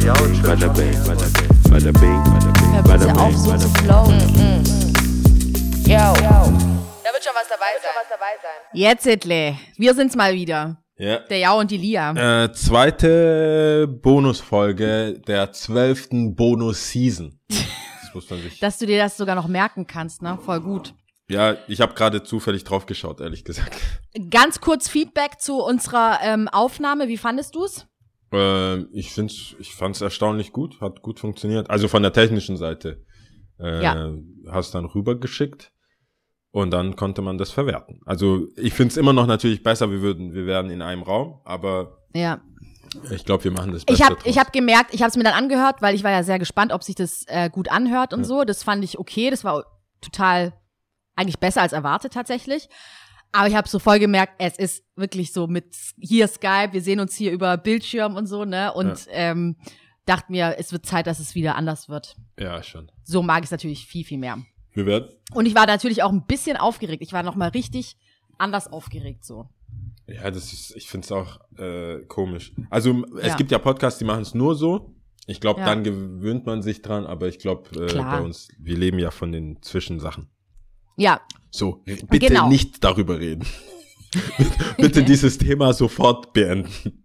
bada bing, bada bing, bada bing, bada bing, bada bitte auf, bing, so zu bing. flowen. Yo. Da wird schon was dabei sein. Jetzt, Itle. Wir sind's mal wieder. Ja. Der Jau und die Lia. Äh, zweite Bonusfolge der zwölften Bonus-Season. Das muss man sich. Dass du dir das sogar noch merken kannst, ne? Voll gut. Ja, ich habe gerade zufällig drauf geschaut, ehrlich gesagt. Ganz kurz Feedback zu unserer ähm, Aufnahme. Wie fandest du's? Äh, ich find's, ich fand's erstaunlich gut, hat gut funktioniert. Also von der technischen Seite. Äh, Ja. Hast dann rübergeschickt und dann konnte man das verwerten. Also ich find's immer noch natürlich besser, wir würden, wir wären in einem Raum, aber Ja. ich glaube, wir machen das Beste Ich habe ich hab gemerkt, ich habe es mir dann angehört, weil ich war ja sehr gespannt, ob sich das äh, gut anhört und Ja. so. Das fand ich okay. Das war total eigentlich besser als erwartet tatsächlich. Aber ich habe so voll gemerkt, es ist wirklich so mit hier Skype, wir sehen uns hier über Bildschirm und so, ne? Und ähm, dachte mir, es wird Zeit, dass es wieder anders wird. Ja, schon. So mag ich es natürlich viel, viel mehr. Wir werden, Und ich war natürlich auch ein bisschen aufgeregt. Ich war noch mal richtig anders aufgeregt so. Ja, das ist, ich find's auch äh, komisch. Also es Ja. gibt ja Podcasts, die machen es nur so. Ich glaube, Ja. dann gewöhnt man sich dran, aber ich glaube, äh, bei uns, wir leben ja von den Zwischensachen. Ja, So, bitte Genau. nicht darüber reden. bitte dieses Thema sofort beenden.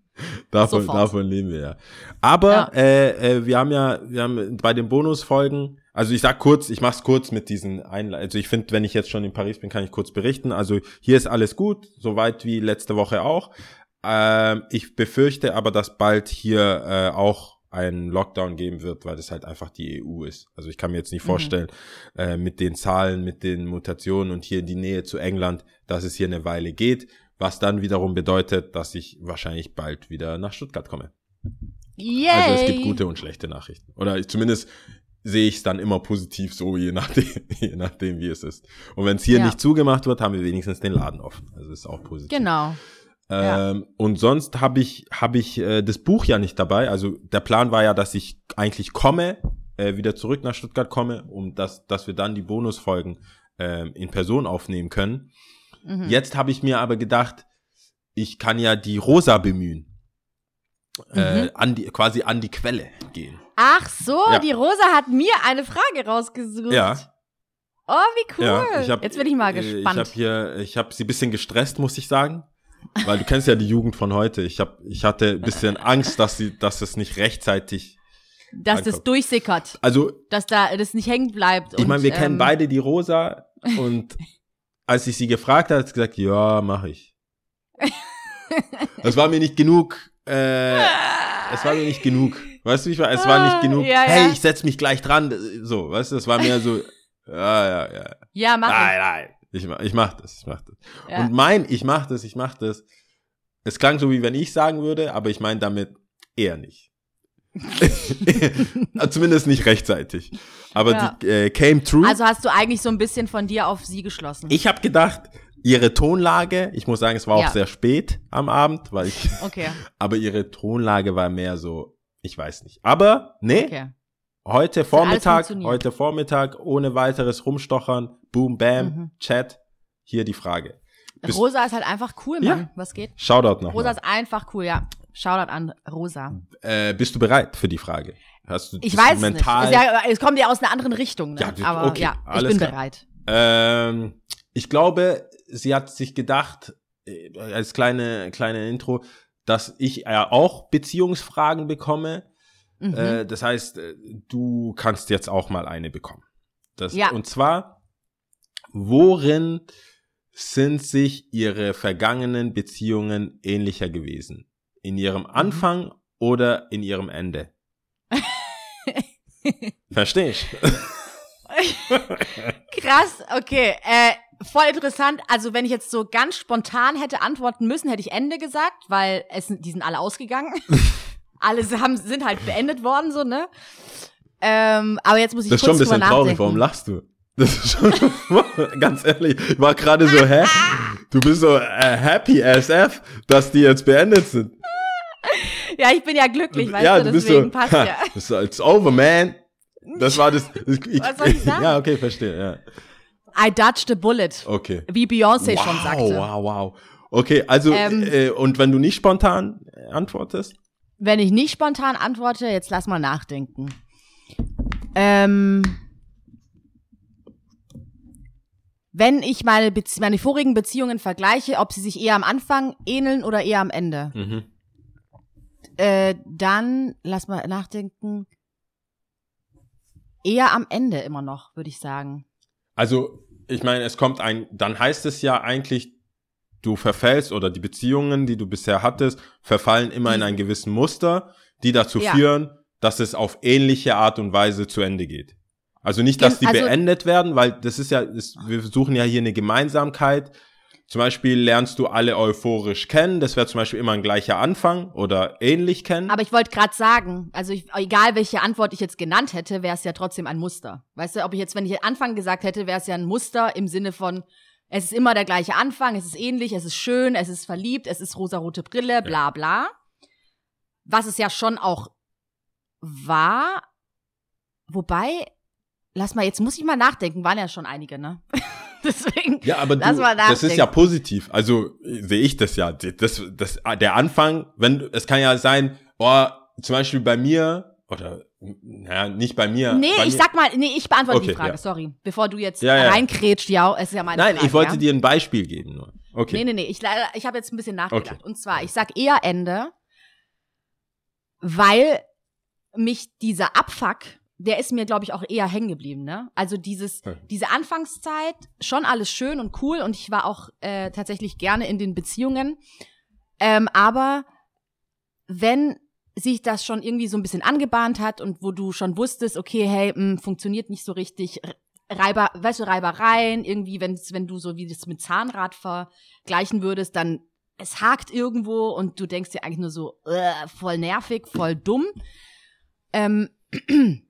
Davon, Sofort. davon leben wir ja. Aber Ja. Äh, äh, wir haben ja, wir haben bei den Bonusfolgen, also ich sag kurz, ich mach's kurz mit diesen Einleitungen. Also ich finde, wenn ich jetzt schon in Paris bin, kann ich kurz berichten. Also hier ist alles gut, soweit wie letzte Woche auch. Ähm, ich befürchte aber, dass bald hier äh, auch einen Lockdown geben wird, weil das halt einfach die EU ist. Also ich kann mir jetzt nicht vorstellen, äh, mit den Zahlen, mit den Mutationen und hier in die Nähe zu England, dass es hier eine Weile geht, was dann wiederum bedeutet, dass ich wahrscheinlich bald wieder nach Stuttgart komme. yay. Also es gibt gute und schlechte Nachrichten. Oder ich, zumindest sehe ich es dann immer positiv so, je nachdem, je nachdem wie es ist. Und wenn es hier Ja. nicht zugemacht wird, haben wir wenigstens den Laden offen. Also ist auch positiv. Genau. Ja. Ähm, und sonst habe ich, hab ich äh, das Buch ja nicht dabei. Also der Plan war ja, dass ich eigentlich komme, äh, wieder zurück nach Stuttgart komme, um das, dass wir dann die Bonusfolgen ähm, in Person aufnehmen können. Mhm. Jetzt habe ich mir aber gedacht, ich kann ja die Rosa bemühen. Äh, Mhm. an die, quasi an die Quelle gehen. Ach so, Ja. die Rosa hat mir eine Frage rausgesucht. Ja. Oh, wie cool. Ja, hab, Jetzt bin ich mal äh, gespannt. Ich habe hier, ich habe sie ein bisschen gestresst, muss ich sagen, weil du kennst ja die Jugend von heute. Ich habe, ich hatte ein bisschen Angst, dass sie, dass es nicht rechtzeitig. dass das ankommt. durchsickert, Also dass da das nicht hängen bleibt. ich meine, wir und, kennen ähm, beide die Rosa und als ich sie gefragt habe, hat sie gesagt, ja, mache ich. Das war mir nicht genug. Äh, es war mir nicht genug. Weißt du, ich war, es war nicht genug. Ja, ja. Hey, ich setz mich gleich dran. So, weißt du, es war mir so. Ja, ja, ja. Ja, mach Nein, nein. Ich, mach- ich mach das, ich mach das. Ja. Und mein, ich mach das, ich mach das. Es klang so, wie wenn ich sagen würde, aber ich meine damit eher nicht. Zumindest nicht rechtzeitig. Aber Ja. die äh, came true. Also hast du eigentlich so ein bisschen von dir auf sie geschlossen. ich habe gedacht, ihre Tonlage, ich muss sagen, es war auch Ja. sehr spät am Abend, weil ich, Okay, aber ihre Tonlage war mehr so, ich weiß nicht. Aber, nee, okay. heute Vormittag, heute Vormittag, ohne weiteres Rumstochern, boom, bam, Mhm. Chat, hier die Frage. Bist- Rosa ist halt einfach cool, Ja. Mann. Was geht? Shoutout noch. Rosa mal. ist einfach cool, ja. Shoutout an Rosa. Äh, bist du bereit für die Frage? Hast du Ich weiß du es nicht. mental? Ist ja, es kommt ja aus einer anderen Richtung, ne? Ja, Aber okay, ja, ich bin klar. bereit. Ähm, ich glaube, sie hat sich gedacht, äh, als kleine, kleine Intro, dass ich ja auch Beziehungsfragen bekomme. Mhm. Äh, das heißt, äh, du kannst jetzt auch mal eine bekommen. Das, Ja. Und zwar, worin sind sich ihre vergangenen Beziehungen ähnlicher gewesen? In ihrem Mhm. Anfang oder in ihrem Ende? Verstehst? Krass, okay. Äh, voll interessant. Also wenn ich jetzt so ganz spontan hätte antworten müssen, hätte ich Ende gesagt, weil es, die sind alle ausgegangen. alle haben, sind halt beendet worden, so, ne? Ähm, aber jetzt muss ich Das ist schon kurz ein bisschen drüber traurig. Warum lachst du? Das ist schon, ganz ehrlich, ich war gerade so, hä? Du bist so äh, happy as F, dass die jetzt beendet sind. Ja, ich bin ja glücklich, weißt ja, du, deswegen so, passt ja. das ist, it's over, man. Das war das. Ich, Was soll ich sagen? Ja, okay, verstehe, ja. I dodged a bullet. Okay. Wie Beyoncé wow, schon sagte. wow, wow. Okay, also, Ähm. äh, und wenn du nicht spontan antwortest? wenn ich nicht spontan antworte, jetzt lass mal nachdenken. Ähm, wenn ich meine, Bezie meine vorigen Beziehungen vergleiche, ob sie sich eher am Anfang ähneln oder eher am Ende, Mhm. äh, dann lass mal nachdenken. Eher am Ende immer noch, würde ich sagen. Also, ich meine, es kommt ein, dann heißt es ja eigentlich, du verfällst oder die Beziehungen, die du bisher hattest, verfallen immer in ein gewissen Muster, die dazu Ja. führen, dass es auf ähnliche Art und Weise zu Ende geht. Also nicht, dass die also- beendet werden, weil das ist ja, das, wir suchen ja hier eine Gemeinsamkeit. Zum Beispiel lernst du alle euphorisch kennen, das wäre zum Beispiel immer ein gleicher Anfang oder ähnlich kennen. Aber ich wollte gerade sagen, also ich, egal welche Antwort ich jetzt genannt hätte, wäre es ja trotzdem ein Muster. Weißt du, ob ich jetzt, wenn ich Anfang gesagt hätte, wäre es ja ein Muster im Sinne von, es ist immer der gleiche Anfang, es ist ähnlich, es ist schön, es ist verliebt, es ist rosarote Brille, bla bla. Was es ja schon auch war. Wobei, lass mal, jetzt muss ich mal nachdenken, waren ja schon einige, ne? Deswegen. Ja, aber du, das ist ja positiv. Also sehe ich das ja. Das, das, der Anfang, wenn es kann ja sein, oh, zum Beispiel bei mir oder naja, nicht bei mir. Nee, bei ich mir, sag mal, nee, ich beantworte Okay, die Frage, ja. sorry. Bevor du jetzt Ja, ja. reinkrätscht, ja, es ist ja meine Nein, Frage. ich wollte ja? dir ein Beispiel geben nur. Okay. Nee, nee, nee, ich, ich habe jetzt ein bisschen nachgedacht. Okay. Und zwar, ich sag eher Ende, weil mich dieser Abfuck, der ist mir, glaube ich, auch eher hängen geblieben, ne? Also dieses, Ja. diese Anfangszeit, schon alles schön und cool und ich war auch äh, tatsächlich gerne in den Beziehungen. Ähm, aber wenn sich das schon irgendwie so ein bisschen angebahnt hat und wo du schon wusstest, okay, hey, mh, funktioniert nicht so richtig, Reiber, weißt du, Reibereien, irgendwie, wenn, wenn du so wie das mit Zahnrad vergleichen würdest, dann es hakt irgendwo und du denkst dir eigentlich nur so, äh, voll nervig, voll dumm. Ähm,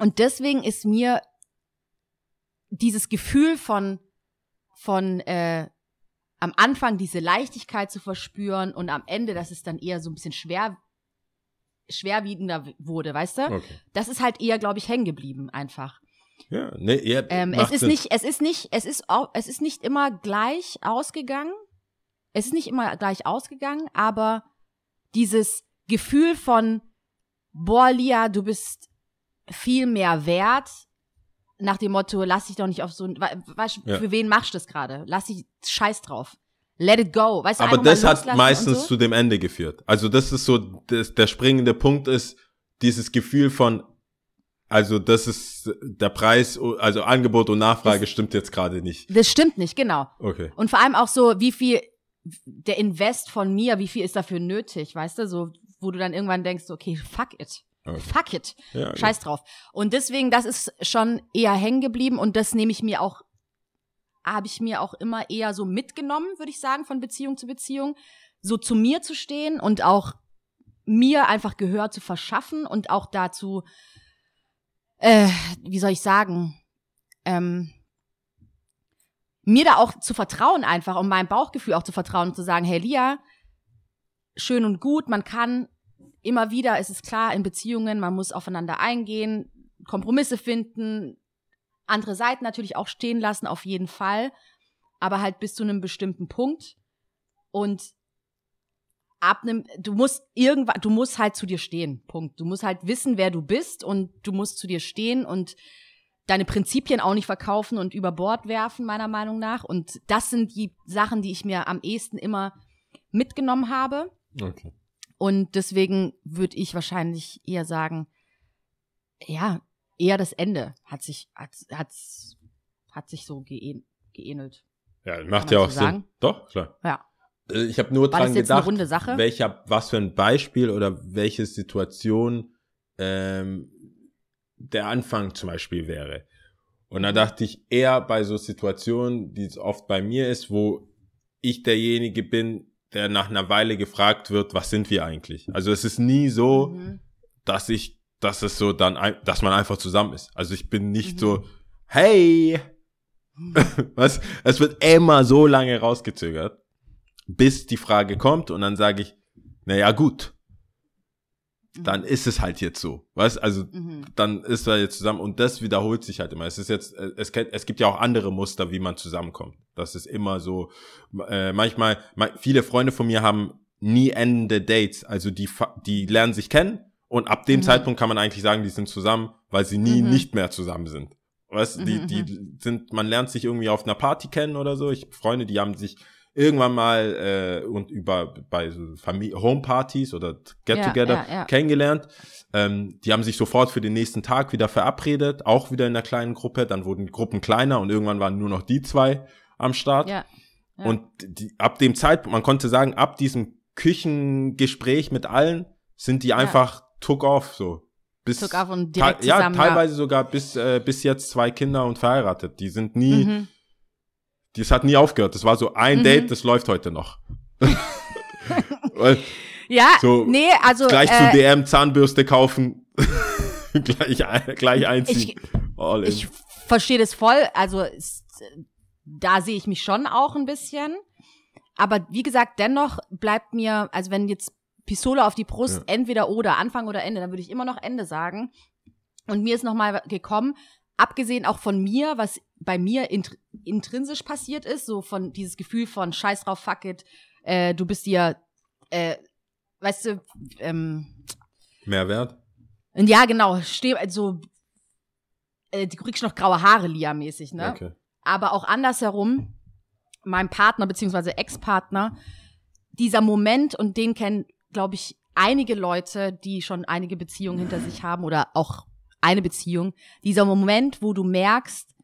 und deswegen ist mir dieses Gefühl von, von äh, am Anfang diese Leichtigkeit zu verspüren und am Ende, dass es dann eher so ein bisschen schwer, schwerwiegender wurde, weißt du? okay. Das ist halt eher, glaube ich, hängen geblieben einfach. Ja, nee, ja, Ähm, es ist Sinn. nicht, es ist nicht, es ist auch, es ist nicht immer gleich ausgegangen. Es ist nicht immer gleich ausgegangen, aber dieses Gefühl von, boah, Lia, du bist viel mehr wert, nach dem Motto, lass dich doch nicht auf so ein, we- weißt du, Ja. für wen machst du das gerade? Lass dich scheiß drauf. Let it go. Weißt du, Aber das hat meistens so. zu dem Ende geführt. Also das ist so, das, der springende Punkt ist dieses Gefühl von, also das ist der Preis, also Angebot und Nachfrage stimmt jetzt gerade nicht. Das stimmt nicht, genau. Okay. Und vor allem auch so, wie viel der Invest von mir, wie viel ist dafür nötig, weißt du? So, wo du dann irgendwann denkst, okay, fuck it. Okay. Fuck it. Ja, Scheiß drauf. Und deswegen, das ist schon eher hängen geblieben und das nehme ich mir auch, habe ich mir auch immer eher so mitgenommen, würde ich sagen, von Beziehung zu Beziehung. So zu mir zu stehen und auch mir einfach Gehör zu verschaffen und auch dazu, äh, wie soll ich sagen, ähm, mir da auch zu vertrauen einfach und meinem Bauchgefühl auch zu vertrauen und zu sagen, hey Lia, schön und gut, man kann immer wieder, es ist klar, in Beziehungen, man muss aufeinander eingehen, Kompromisse finden, andere Seiten natürlich auch stehen lassen, auf jeden Fall, aber halt bis zu einem bestimmten Punkt und ab einem, du musst irgendwann, du musst halt zu dir stehen, Punkt. Du musst halt wissen, wer du bist und du musst zu dir stehen und deine Prinzipien auch nicht verkaufen und über Bord werfen, meiner Meinung nach. Und das sind die Sachen, die ich mir am ehesten immer mitgenommen habe. okay. Und deswegen würde ich wahrscheinlich eher sagen, ja, eher das Ende hat sich, hat, hat's, hat sich so geähn, geähnelt. Ja, macht ja auch so Sinn. sagen? Doch, klar. Ja. Äh, Ich habe nur War dran gedacht, runde Sache? welcher, was für ein Beispiel oder welche Situation ähm, der Anfang zum Beispiel wäre. Und da dachte ich eher bei so Situationen, die es oft bei mir ist, wo ich derjenige bin, der nach einer Weile gefragt wird, was sind wir eigentlich? Also es ist nie so, Mhm. dass ich, dass es so dann, ein- dass man einfach zusammen ist. Also ich bin nicht Mhm. so, hey, was? Es wird immer so lange rausgezögert, bis die Frage kommt und dann sage ich, na ja, gut, dann ist es halt jetzt so. Was? Also Mhm. dann ist er jetzt zusammen und das wiederholt sich halt immer. Es ist jetzt, äh, es, es gibt ja auch andere Muster, wie man zusammenkommt. Das ist immer so. Äh, manchmal, ma- viele Freunde von mir haben nie endende Dates. Also die, die lernen sich kennen und ab dem Zeitpunkt kann man eigentlich sagen, die sind zusammen, weil sie nie Mhm. nicht mehr zusammen sind. Weißt du, die, Mhm, die sind, man lernt sich irgendwie auf einer Party kennen oder so. Ich Freunde, die haben sich irgendwann mal äh, und über bei so Homepartys oder Get-Together Ja, ja, ja. kennengelernt. Ähm, die haben sich sofort für den nächsten Tag wieder verabredet, auch wieder in einer kleinen Gruppe. Dann wurden die Gruppen kleiner und irgendwann waren nur noch die zwei am Start. Ja. Und die, ab dem Zeitpunkt, man konnte sagen, ab diesem Küchengespräch mit allen sind die einfach took off so. Bis, Took off und direkt ja. teilweise sogar bis, äh, bis jetzt zwei Kinder und verheiratet. Die sind nie, Mhm. Das hat nie aufgehört. Das war so ein Mhm. Date, das läuft heute noch. Ja, So, nee, also gleich äh, zu DM Zahnbürste kaufen, gleich, gleich einziehen. Ich- ich verstehe das voll. Also da sehe ich mich schon auch ein bisschen. Aber wie gesagt, dennoch bleibt mir, also wenn jetzt Pistole auf die Brust, Ja. entweder oder, Anfang oder Ende, dann würde ich immer noch Ende sagen. Und mir ist noch mal gekommen, abgesehen auch von mir, was bei mir int intrinsisch passiert ist, so von dieses Gefühl von Scheiß drauf, fuck it, äh, du bist dir, äh, weißt du, ähm, Mehrwert? ja, genau, steh, also, äh, du kriegst noch graue Haare, Lia-mäßig, ne? Okay. Aber auch andersherum, mein Partner beziehungsweise Ex-Partner, dieser Moment, und den kennen, glaube ich, einige Leute, die schon einige Beziehungen hinter sich haben oder auch eine Beziehung, dieser Moment, wo du merkst,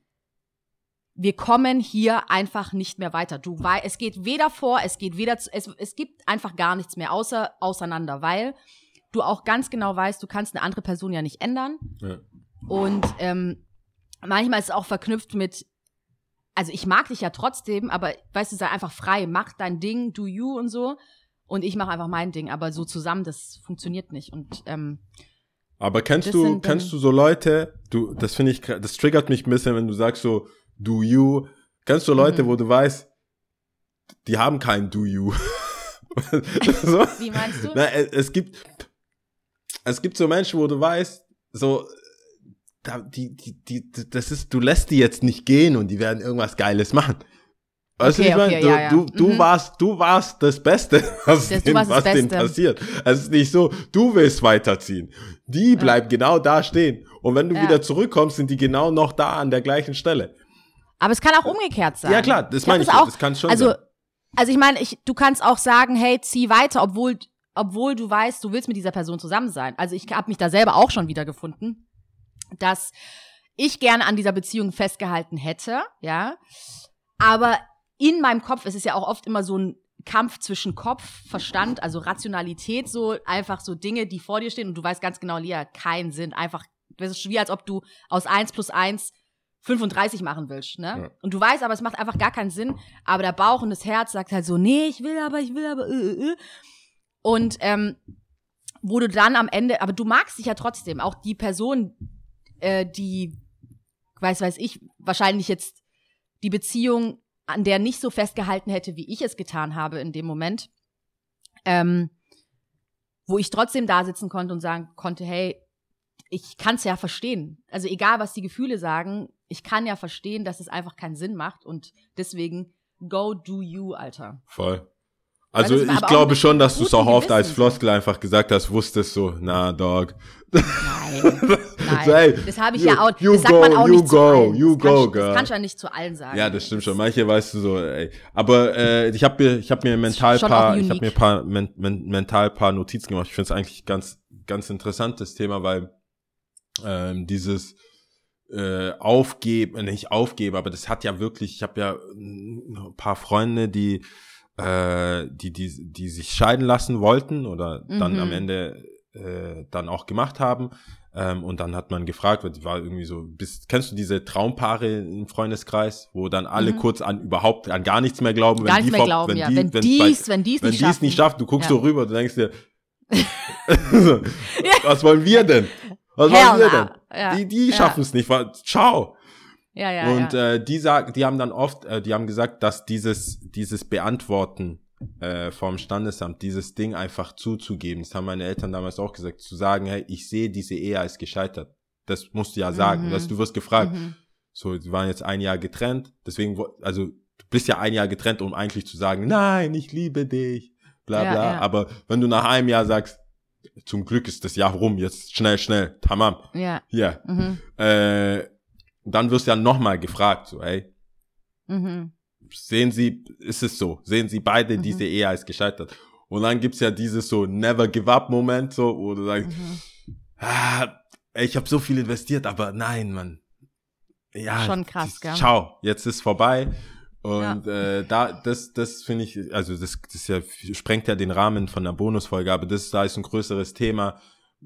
wir kommen hier einfach nicht mehr weiter. Du wei es geht weder vor, es geht weder zu, es, es gibt einfach gar nichts mehr außer auseinander, weil du auch ganz genau weißt, du kannst eine andere Person ja nicht ändern. Ja. Und ähm, manchmal ist es auch verknüpft mit, also ich mag dich ja trotzdem, aber weißt du, sei einfach frei, mach dein Ding, do you und so. Und ich mache einfach mein Ding, aber so zusammen, das funktioniert nicht. Und ähm, Aber kennst du, kennst du so Leute, du, das finde ich, das triggert mich ein bisschen, wenn du sagst so, do you, kennst du Leute, Mhm. wo du weißt, die haben kein do you. so? wie meinst du? Na, es, es gibt, es gibt so Menschen, wo du weißt, so, da, die, die, die, das ist, du lässt die jetzt nicht gehen und die werden irgendwas Geiles machen. Weißt Okay, du, okay? Du, ja, ja. du, du Mhm. warst, du warst das Beste, was, Das- denen, was denen Beste. passiert. Es ist nicht so, du willst weiterziehen. Die bleiben genau da stehen. Und wenn du Ja. wieder zurückkommst, sind die genau noch da an der gleichen Stelle. Aber es kann auch umgekehrt sein. Ja, klar, das meine ich. auch, das kann schon also, sein. also ich meine, ich, du kannst auch sagen, hey, zieh weiter, obwohl, obwohl du weißt, du willst mit dieser Person zusammen sein. Also ich habe mich da selber auch schon wieder gefunden, dass ich gerne an dieser Beziehung festgehalten hätte, ja. Aber in meinem Kopf, es ist ja auch oft immer so ein Kampf zwischen Kopf, Verstand, also Rationalität, so einfach so Dinge, die vor dir stehen und du weißt ganz genau, Lia, keinen Sinn. Einfach, das ist wie als ob du aus 1 plus 1 35 machen willst, ne? Ja. Und du weißt aber, es macht einfach gar keinen Sinn. Aber der Bauch und das Herz sagt halt so, nee, ich will aber, ich will aber, äh, äh, äh. Und ähm, wo du dann am Ende, aber du magst dich ja trotzdem, auch die Person, äh, die, weiß, weiß ich, wahrscheinlich jetzt die Beziehung, an der nicht so festgehalten hätte, wie ich es getan habe in dem Moment, ähm, wo ich trotzdem da sitzen konnte und sagen konnte, hey, ich kann es ja verstehen. Also egal, was die Gefühle sagen, ich kann ja verstehen, dass es einfach keinen Sinn macht und deswegen go do you, Alter. Voll. Also ich glaube schon, dass du es auch oft als. Floskel einfach gesagt hast, wusstest so, na Dog. Nein, nein. So, ey, das habe ich you- ja auch, you das sagt go, man auch you nicht zu go, allen. you das kann, go, ich- girl. Das kannst du ja nicht zu allen sagen. Ja, das stimmt schon. Manche weißt du so, ey. Aber äh, ich habe mir, ich habe mir mental paar, ich habe unique. mir paar men, men, mental paar Notizen gemacht. Ich finde es eigentlich ganz, ganz interessantes Thema, weil ähm, dieses äh, aufgeben, äh, nicht aufgeben, aber das hat ja wirklich, ich habe ja mm, ein paar Freunde, die äh, die, die, die sich scheiden lassen wollten oder dann Mhm. am Ende äh, dann auch gemacht haben. Ähm, und dann hat man gefragt, weil die war irgendwie so, bist, kennst du diese Traumpaare im Freundeskreis, wo dann alle Mhm. kurz an überhaupt an gar nichts mehr glauben, Gar wenn nicht die mehr vor- glauben, wenn ja. die, wenn wenn's dies, wenn dies wenn nicht die es schaffen. nicht schafft, du guckst Ja. so rüber, du denkst dir, so, was wollen wir denn? Was Hell wollen wir denn? Ja. Die, die Ja. schaffen es nicht. Ciao. Ja, ja, und ja. Äh, die sagen, die haben dann oft, äh, die haben gesagt, dass dieses dieses Beantworten äh, vom Standesamt, dieses Ding einfach zuzugeben, das haben meine Eltern damals auch gesagt, zu sagen, hey, ich sehe diese Ehe als gescheitert. Das musst du ja sagen. Mhm. Dass du wirst gefragt, Mhm. so, sie waren jetzt ein Jahr getrennt, deswegen, also du bist ja ein Jahr getrennt, um eigentlich zu sagen, nein, ich liebe dich. bla Ja, bla. ja. Aber wenn du nach einem Jahr sagst, zum Glück ist das Jahr rum, jetzt schnell, schnell, tamam, Ja. hier, Mhm. äh, dann wirst du ja nochmal gefragt, so, hey, Mhm. sehen Sie, ist es so, sehen Sie beide Mhm. diese Ehe als gescheitert. Und dann gibt's ja dieses so Never Give Up Moment, so, wo du sagst, Mhm. ah, ey, ich habe so viel investiert, aber nein, Mann. Ja, Schon krass, gell? Ciao, jetzt ist vorbei. Und äh, da, das, das finde ich, also das, das ist ja, sprengt ja den Rahmen von der Bonusfolge, aber das da ist ein größeres Thema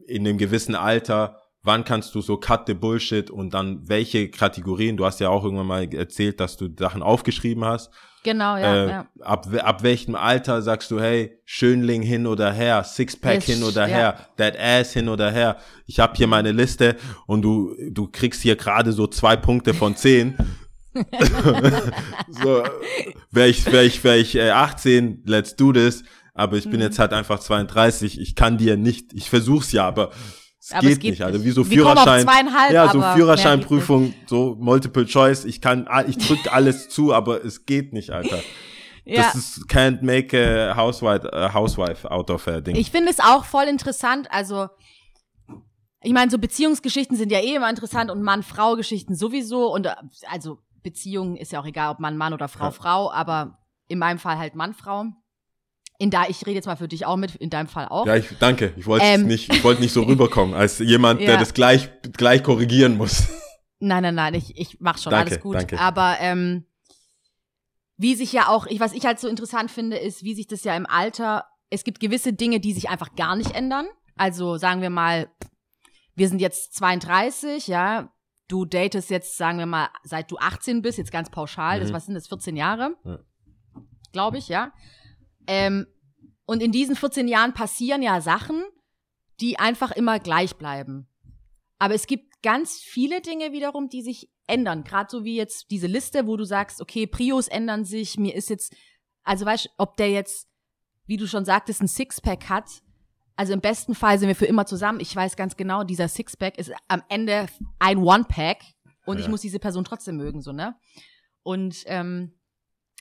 in einem gewissen Alter. Wann kannst du so cut the bullshit und dann welche Kategorien? Du hast ja auch irgendwann mal erzählt, dass du Sachen aufgeschrieben hast. Genau, ja, äh, ja. ab, ab welchem Alter sagst du, hey, Schönling hin oder her, Sixpack Yes, hin oder ja. her, That Ass hin oder her. Ich habe hier meine Liste und du, du kriegst hier gerade so zwei Punkte von zehn. so, wäre ich, wär ich, wär ich äh, 18, let's do this. Aber ich Mhm. bin jetzt halt einfach 32. Ich kann dir nicht, ich versuch's ja, aber es Aber geht, es geht nicht. Also wie so Führerschein. ja, so Führerscheinprüfung, so Multiple Choice. Ich kann, ich drück alles zu, aber es geht nicht, Alter. ja. Das ist can't make a housewife, a housewife out of a Ding. Ich finde es auch voll interessant. Also, ich meine, so Beziehungsgeschichten sind ja eh immer interessant und Mann-Frau-Geschichten sowieso. Und äh, also Beziehungen ist ja auch egal, ob Mann, Mann oder Frau, Ja. Frau, aber in meinem Fall halt Mann, Frau. In da, ich rede jetzt mal für dich auch mit, in deinem Fall auch. ja, ich danke. Ich wollte Ähm. nicht, ich wollte nicht so rüberkommen als jemand, der Ja. das gleich gleich korrigieren muss. Nein, nein, nein, ich, ich mach schon Danke, alles gut. danke. Aber ähm, wie sich ja auch, ich, was ich halt so interessant finde, ist, wie sich das ja im Alter, es gibt gewisse Dinge, die sich einfach gar nicht ändern. Also sagen wir mal, wir sind jetzt 32, ja, du datest jetzt, sagen wir mal, seit du 18 bist, jetzt ganz pauschal, das, Mhm. was sind das, 14 Jahre? Ja. Glaube ich, ja. Ähm, und in diesen 14 Jahren passieren ja Sachen, die einfach immer gleich bleiben. Aber es gibt ganz viele Dinge wiederum, die sich ändern. Gerade so wie jetzt diese Liste, wo du sagst, okay, Prios ändern sich, mir ist jetzt, also weißt du, ob der jetzt, wie du schon sagtest, ein Sixpack hat. Also im besten Fall sind wir für immer zusammen. Ich weiß ganz genau, dieser Sixpack ist am Ende ein One-Pack und ich Ja. muss diese Person trotzdem mögen, so, ne? Und ähm,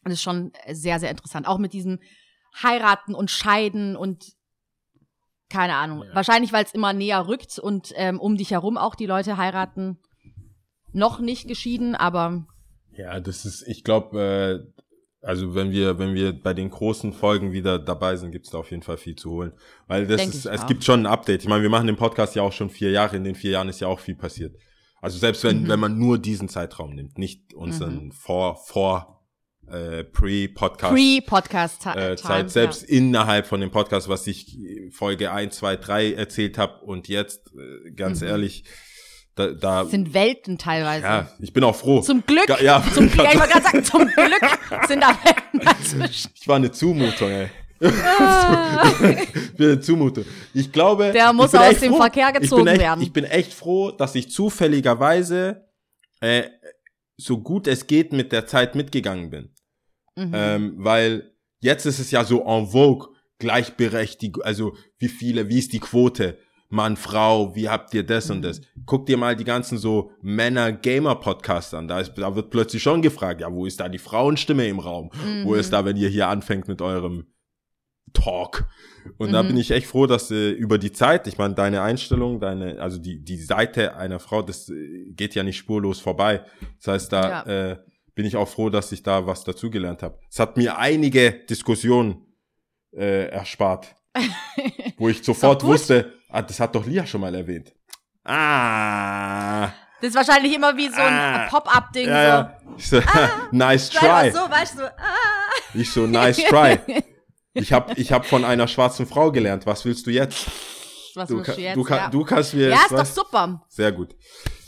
das ist schon sehr, sehr interessant. Auch mit diesem Heiraten und Scheiden und keine Ahnung. Ja. Wahrscheinlich, weil es immer näher rückt und ähm, um dich herum auch die Leute heiraten. Noch nicht geschieden, aber Ja, das ist, ich glaube, äh, also wenn wir, wenn wir bei den großen Folgen wieder dabei sind, gibt's da auf jeden Fall viel zu holen. Weil das Denk ist, es auch. gibt schon ein Update. Ich meine, wir machen den Podcast ja auch schon vier Jahre. In den vier Jahren ist ja auch viel passiert. Also selbst wenn, Mhm. wenn man nur diesen Zeitraum nimmt, nicht unseren vor, vor, äh, Pre-Podcast. Pre-Podcast äh, Zeit, selbst innerhalb von dem Podcast, was ich Folge 1, 2, 3 erzählt habe und jetzt, äh, ganz Mhm. ehrlich, da, da sind Welten teilweise. ja, ich bin auch froh. Zum Glück, Ga- ja, zum Glück, ja, ich wollte gerade sagen, zum Glück sind da Welten dazwischen. Ich war eine Zumutung, ey. ich bin eine Zumutung. Ich glaube, Der ich muss aus dem froh. Verkehr ich gezogen bin echt, werden. Ich bin echt froh, dass ich zufälligerweise äh, so gut es geht mit der Zeit mitgegangen bin. Mhm. Ähm, weil jetzt ist es ja so en vogue, Gleichberechtigung, also wie viele, wie ist die Quote? Mann, Frau, wie habt ihr das und Mhm. das? Guck dir mal die ganzen so Männer-Gamer-Podcasts an. Da, ist, da wird plötzlich schon gefragt, ja, wo ist da die Frauenstimme im Raum? Wo Mhm. ist da, wenn ihr hier anfängt mit eurem Talk? Und da Mhm. bin ich echt froh, dass äh, über die Zeit, ich meine, deine Einstellung, deine, also die, die Seite einer Frau, das äh, geht ja nicht spurlos vorbei. Das heißt, da Ja. äh, bin ich auch froh, dass ich da was dazugelernt habe. Es hat mir einige Diskussionen äh, erspart, wo ich sofort wusste, ah, das hat doch Lia schon mal erwähnt. Ah, Das ist wahrscheinlich immer wie so ein Ah. Pop-up-Ding. ja, ja. So, nice so. try. So, weißt du, ah. Ich so, nice try. Ich hab, ich hab von einer schwarzen Frau gelernt. Was willst du jetzt? Was Du, ka- du jetzt? du, ka- ja. du kannst mir ja, jetzt ist doch super. Sehr gut.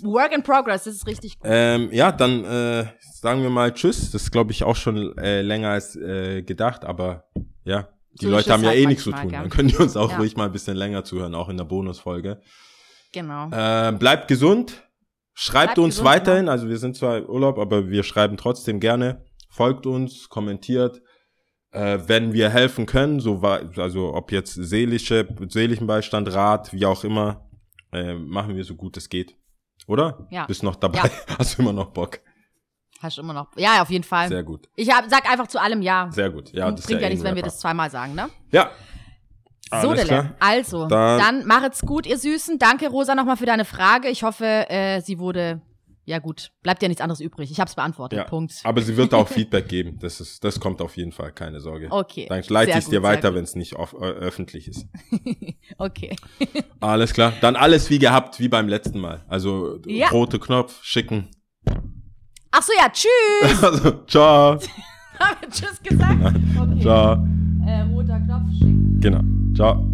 Work in progress, das ist richtig gut. Ähm, ja, dann äh, sagen wir mal Tschüss. Das ist, glaube ich, auch schon äh, länger als äh, gedacht, aber ja, die So Leute haben ja halt eh nichts zu tun. gell? Dann können die uns auch Ja. ruhig mal ein bisschen länger zuhören, auch in der Bonusfolge. Genau. Äh, bleibt gesund. Schreibt Bleibt uns gesund, weiterhin. Also wir sind zwar im Urlaub, aber wir schreiben trotzdem gerne. Folgt uns, kommentiert. Äh, wenn wir helfen können, so also ob jetzt seelische, seelischen Beistand, Rat, wie auch immer, äh, machen wir so gut es geht. Oder? Ja. Bist noch dabei? Ja. Hast du immer noch Bock? Hast du immer noch. Ja, ja, auf jeden Fall. Sehr gut. Ich hab, sag einfach zu allem Ja. Sehr gut. Ja, Und das bringt ja, eh nichts, wenn wir das zweimal sagen, ne? Ja. So, Dele. Also, Dann- dann, macht's gut, ihr Süßen. Danke, Rosa, nochmal für deine Frage. Ich hoffe, äh, sie wurde. Ja, gut. Bleibt ja nichts anderes übrig. Ich hab's beantwortet. Ja. Punkt. Aber sie wird auch Feedback geben. Das ist, das kommt auf jeden Fall, keine Sorge. Okay. Dann leite ich dir gut, sehr weiter, wenn es nicht auf, äh, öffentlich ist. Okay. Alles klar. Dann alles wie gehabt, wie beim letzten Mal. Also Ja. rote Knopf, schicken. Ach so, ja, tschüss. Also, ciao. Haben wir Tschüss gesagt? Okay. Ciao. Äh, roter Knopf schicken. Genau. Ciao.